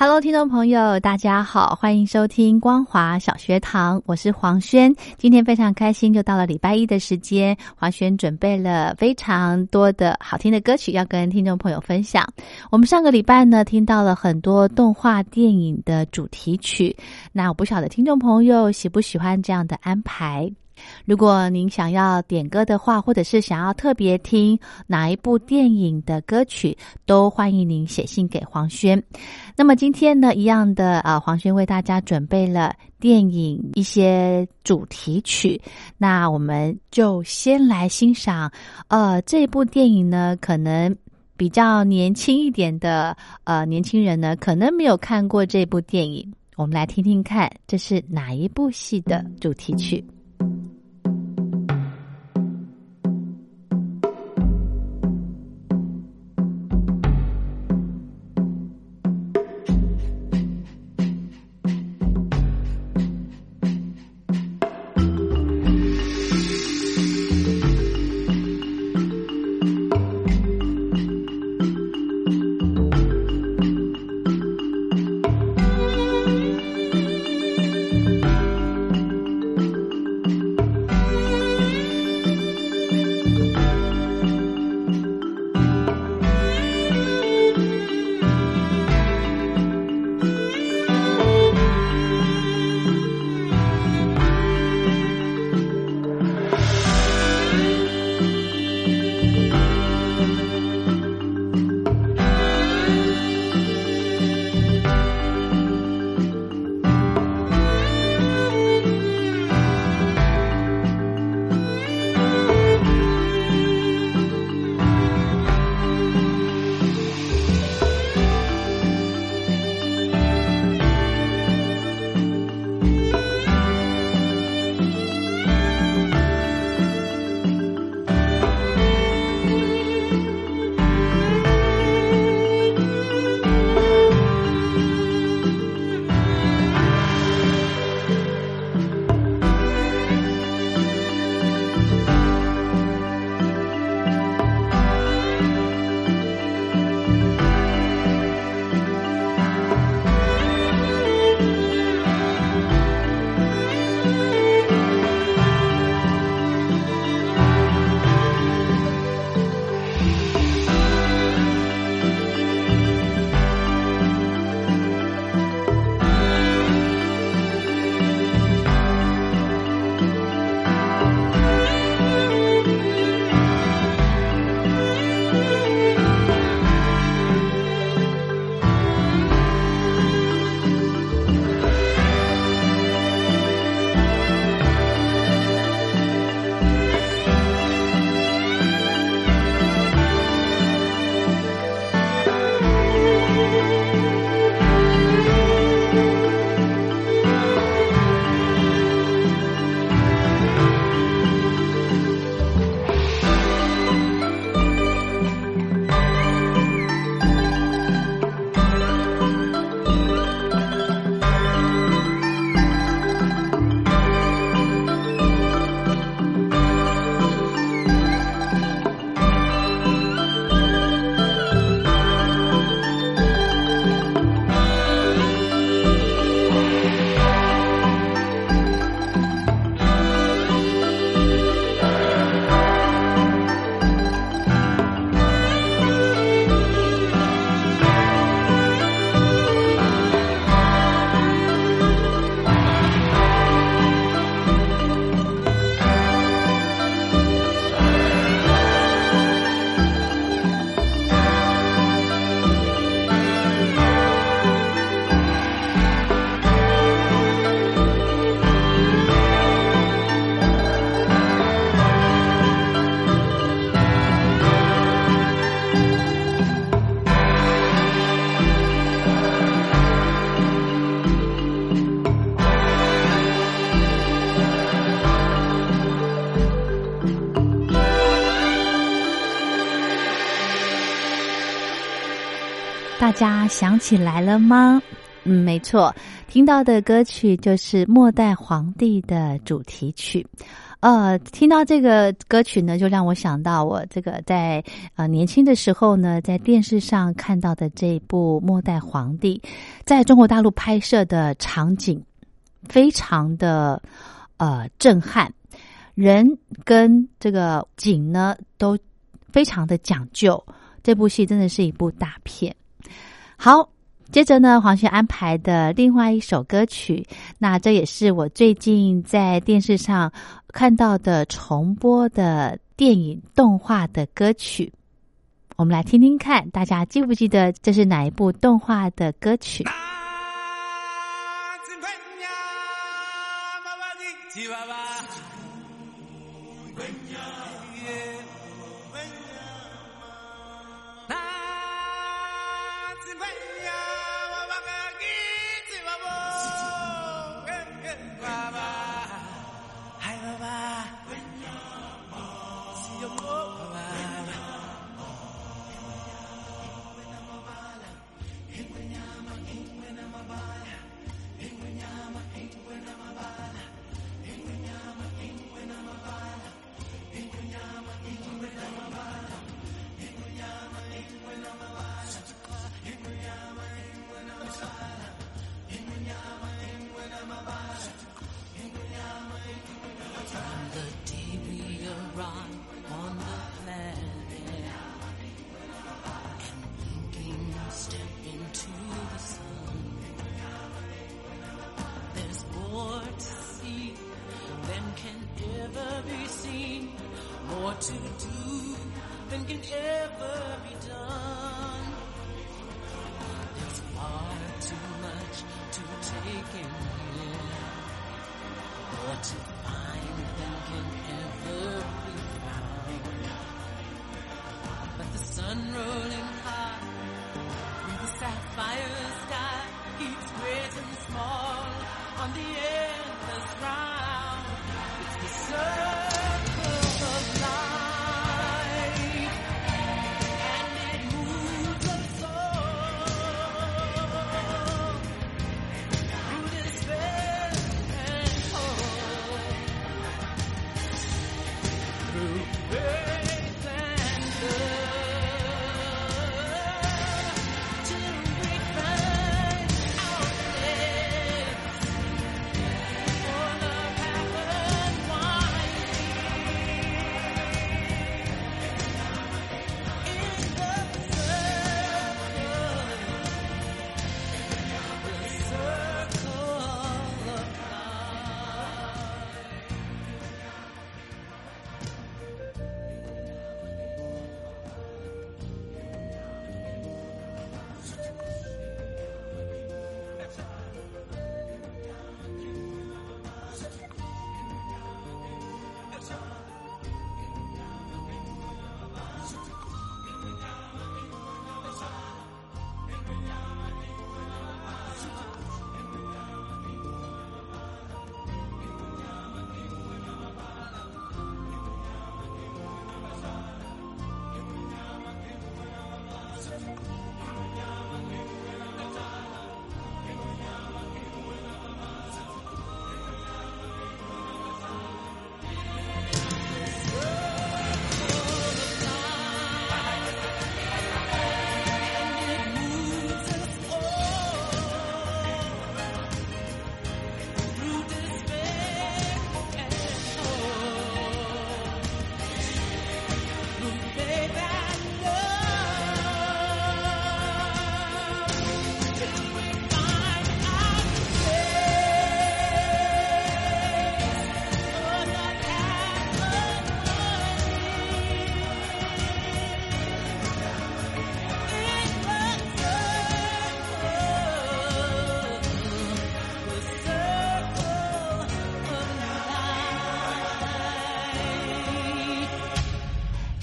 Hello，听众朋友，大家好，欢迎收听光华小学堂，我是黄轩。今天非常开心，就到了礼拜一的时间，黄轩准备了非常多的好听的歌曲要跟听众朋友分享。我们上个礼拜呢，听到了很多动画电影的主题曲，那我不晓得听众朋友喜不喜欢这样的安排。如果您想要点歌的话，或者是想要特别听哪一部电影的歌曲，都欢迎您写信给黄轩。那么今天呢，一样的啊，黄轩为大家准备了电影一些主题曲。那我们就先来欣赏，呃，这部电影呢，可能比较年轻一点的呃年轻人呢，可能没有看过这部电影。我们来听听看，这是哪一部戏的主题曲？大家想起来了吗？嗯，没错，听到的歌曲就是《末代皇帝》的主题曲。呃，听到这个歌曲呢，就让我想到我这个在呃年轻的时候呢，在电视上看到的这部《末代皇帝》，在中国大陆拍摄的场景非常的呃震撼，人跟这个景呢都非常的讲究。这部戏真的是一部大片。好。接着呢，黄轩安排的另外一首歌曲，那这也是我最近在电视上看到的重播的电影动画的歌曲，我们来听听看，大家记不记得这是哪一部动画的歌曲？啊 can ever be seen, more to do than can ever be done. There's far too much to take in here, more to find than can ever be found. But the sun rolling high, through the sapphire sky, keeps great and small on the endless ride sun.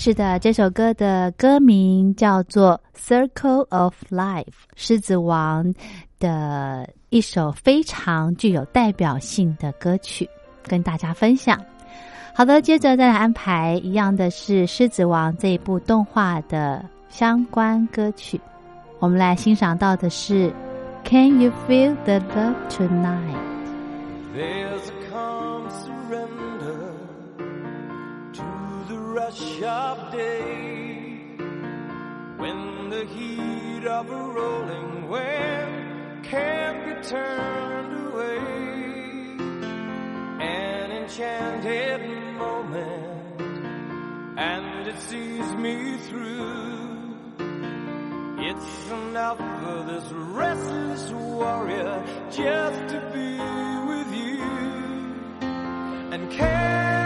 是的，这首歌的歌名叫做《Circle of Life》，狮子王的一首非常具有代表性的歌曲，跟大家分享。好的，接着再来安排一样的是《狮子王》这一部动画的相关歌曲。我们来欣赏到的是 Can you feel the love tonight？Of day when the heat of a rolling wave can't be turned away. An enchanted moment, and it sees me through. It's enough for this restless warrior just to be with you. And can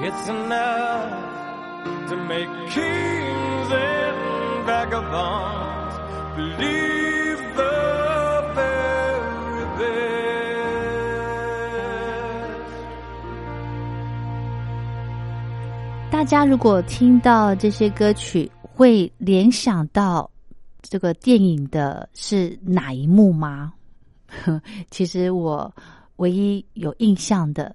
It's enough to make kings and vagabonds believe the very best. 大家如果听到这些歌曲，会联想到这个电影的是哪一幕吗？其实我唯一有印象的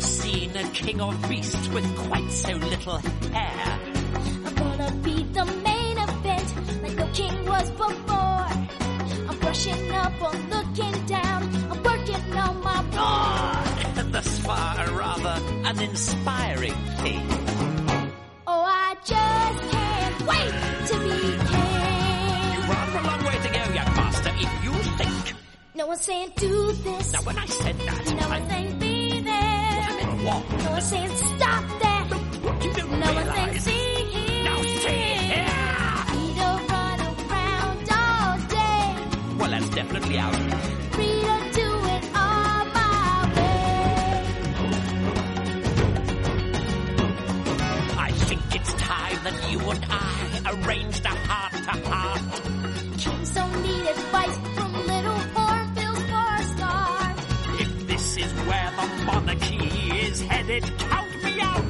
never seen a king or beast with quite so little hair. I'm gonna be the main event, like no king was before. I'm brushing up, I'm looking down, I'm working on my. Ah, thus far a rather uninspiring thing. Oh, I just can't wait to be king. You've rather a long way to go, young master, if you think. No one's saying do this, Now, when I said that, no I saying wall. No one says stop that. You do no one saying see here. Now see here. Rita run around all day. Well, that's definitely out. I think it's time that you and I it. Me out!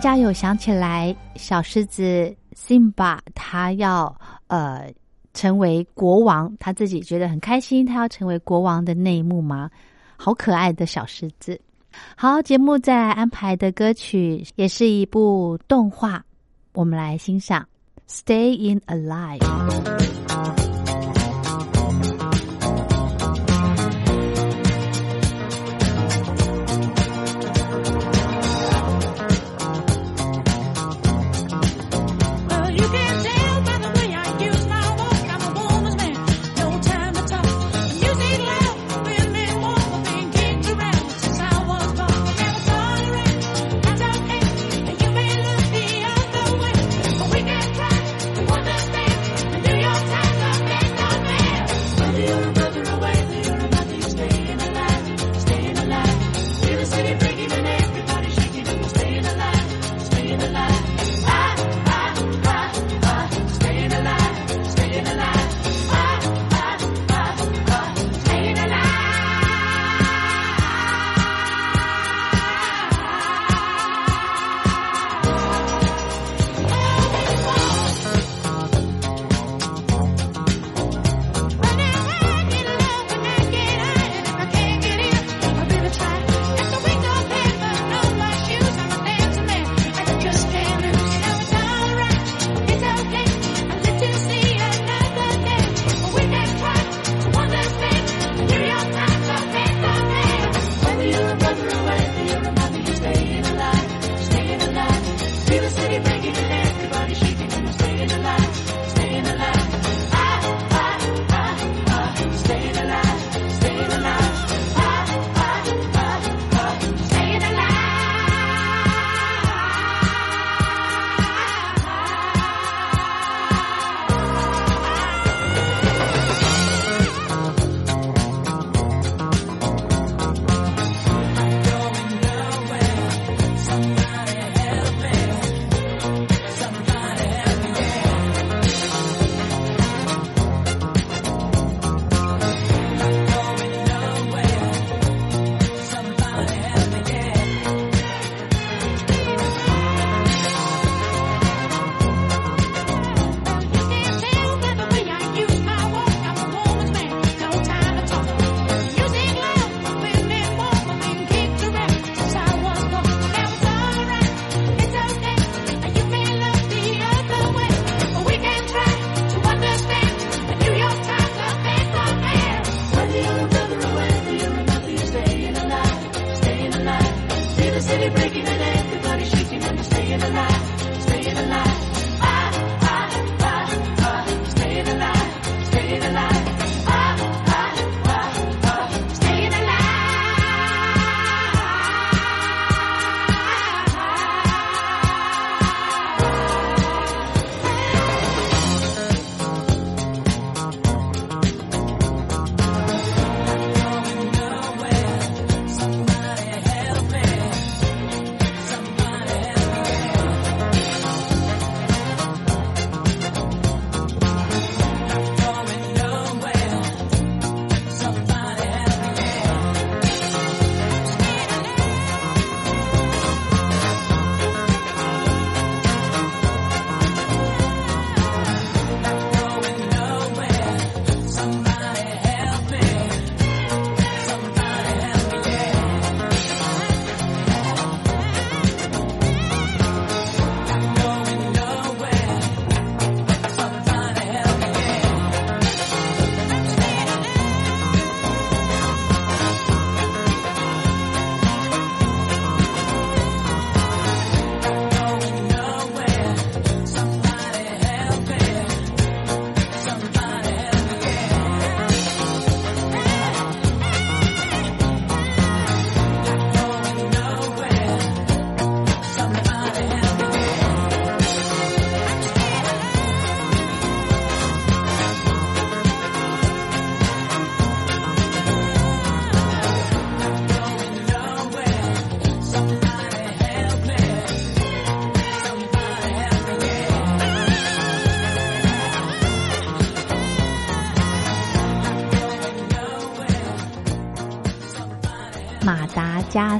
家有想起来小狮子 Simba 他要呃成为国王，他自己觉得很开心，他要成为国王的那一幕吗？好可爱的小狮子。好，节目再安排的歌曲也是一部动画，我们来欣赏《Stay in Alive》。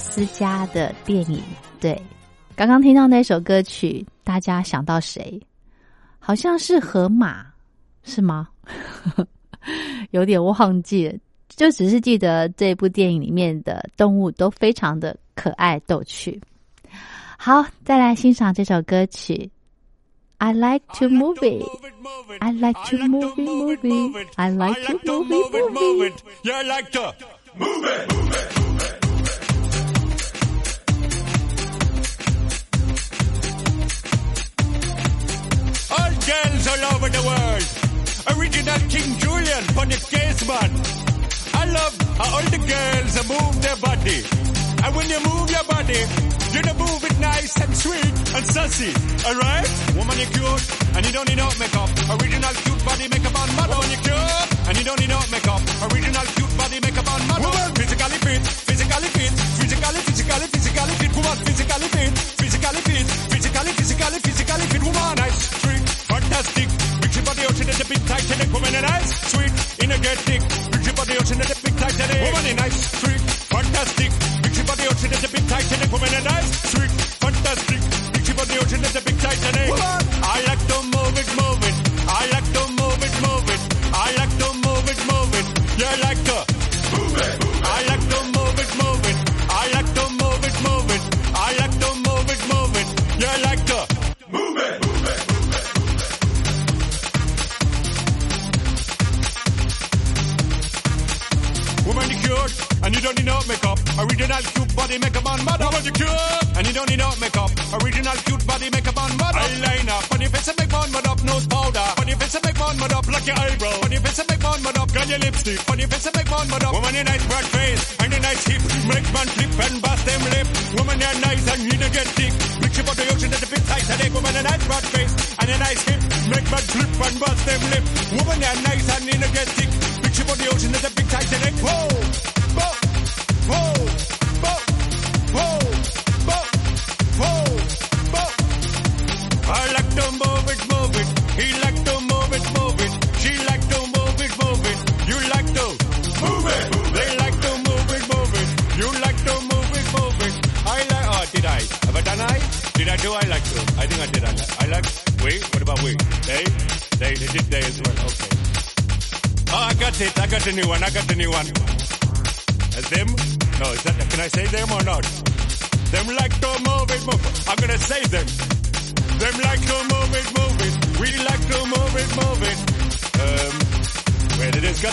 斯加的电影。对，刚刚听到那首歌曲，大家想到谁？好像是河马，是吗？有点忘记了，就只是记得这部电影里面的动物都非常的可爱逗趣。好，再来欣赏这首歌曲。I like to move it. I like to move it, move it. I like to move it, move it. Yeah, I like to. All over the world. Original King Julian for the case man. I love how all the girls move their body. And when you move your body, you to move it nice and sweet and sassy. Alright? Woman, you cute and you don't need no makeup. Original cute body makeup on model. Woman, you cute and you don't need no makeup. Original cute body makeup on model. Woman, physically fit, physically fit, physically, physically, physically fit. Woman, physically fit, physically fit, physically, physically, physically fit. Woman, nice, sweet, fantastic the big Titanic. Woman in ice, sweet, energetic. Bridge the ocean at the big Titanic. Woman in ice, sweet, fantastic.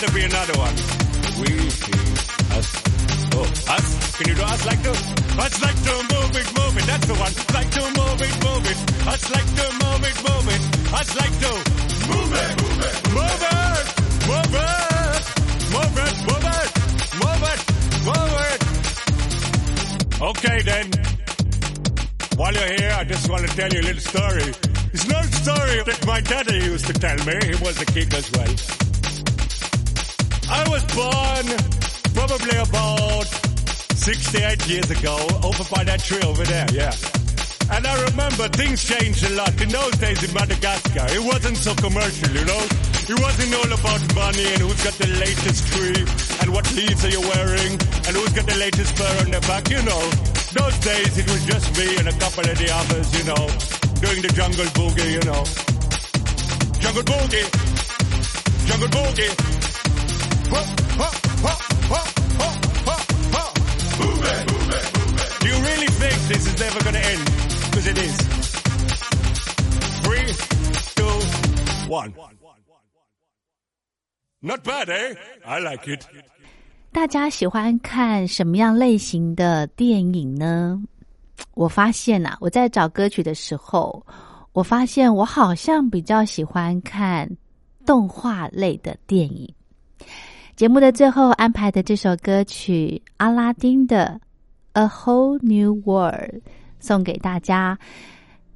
Gotta be another one. We, us. Oh, us? Can you do us like to? Us like to move it, move it. That's the one. Like to move it, move it. Us like to move it, move it. Us like to move it, move it. Move it, move it. Move it, move it. Move it. Okay then. While you're here, I just want to tell you a little story. It's an old story that my daddy used to tell me. He was a king as well. I was born probably about 68 years ago over by that tree over there, yeah. And I remember things changed a lot. In those days in Madagascar, it wasn't so commercial, you know? It wasn't all about money and who's got the latest tree and what leaves are you wearing and who's got the latest fur on their back, you know? Those days it was just me and a couple of the others, you know, doing the jungle boogie, you know. Jungle boogie. Jungle boogie. Do you really think this is never gonna end? Because it is. Three, two, one. Not bad, eh? I like it. 大家喜欢看什么样类型的电影呢？我发现呐、我在找歌曲的时候，我发现我好像比较喜欢看动画类的电影。节目的最后安排的这首歌曲《阿拉丁的 A Whole New World》送给大家。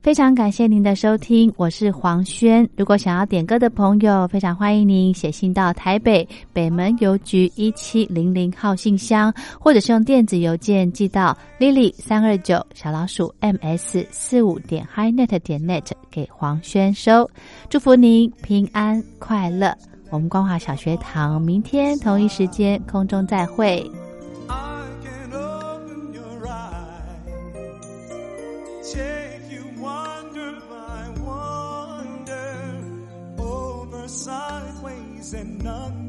非常感谢您的收听，我是黄轩。如果想要点歌的朋友，非常欢迎您写信到台北北门邮局一七零零号信箱，或者是用电子邮件寄到 lily 三二九小老鼠 ms 四五点 hi net 点 net 给黄轩收。祝福您平安快乐。我们光华小学堂明天同一时间空中再会。And none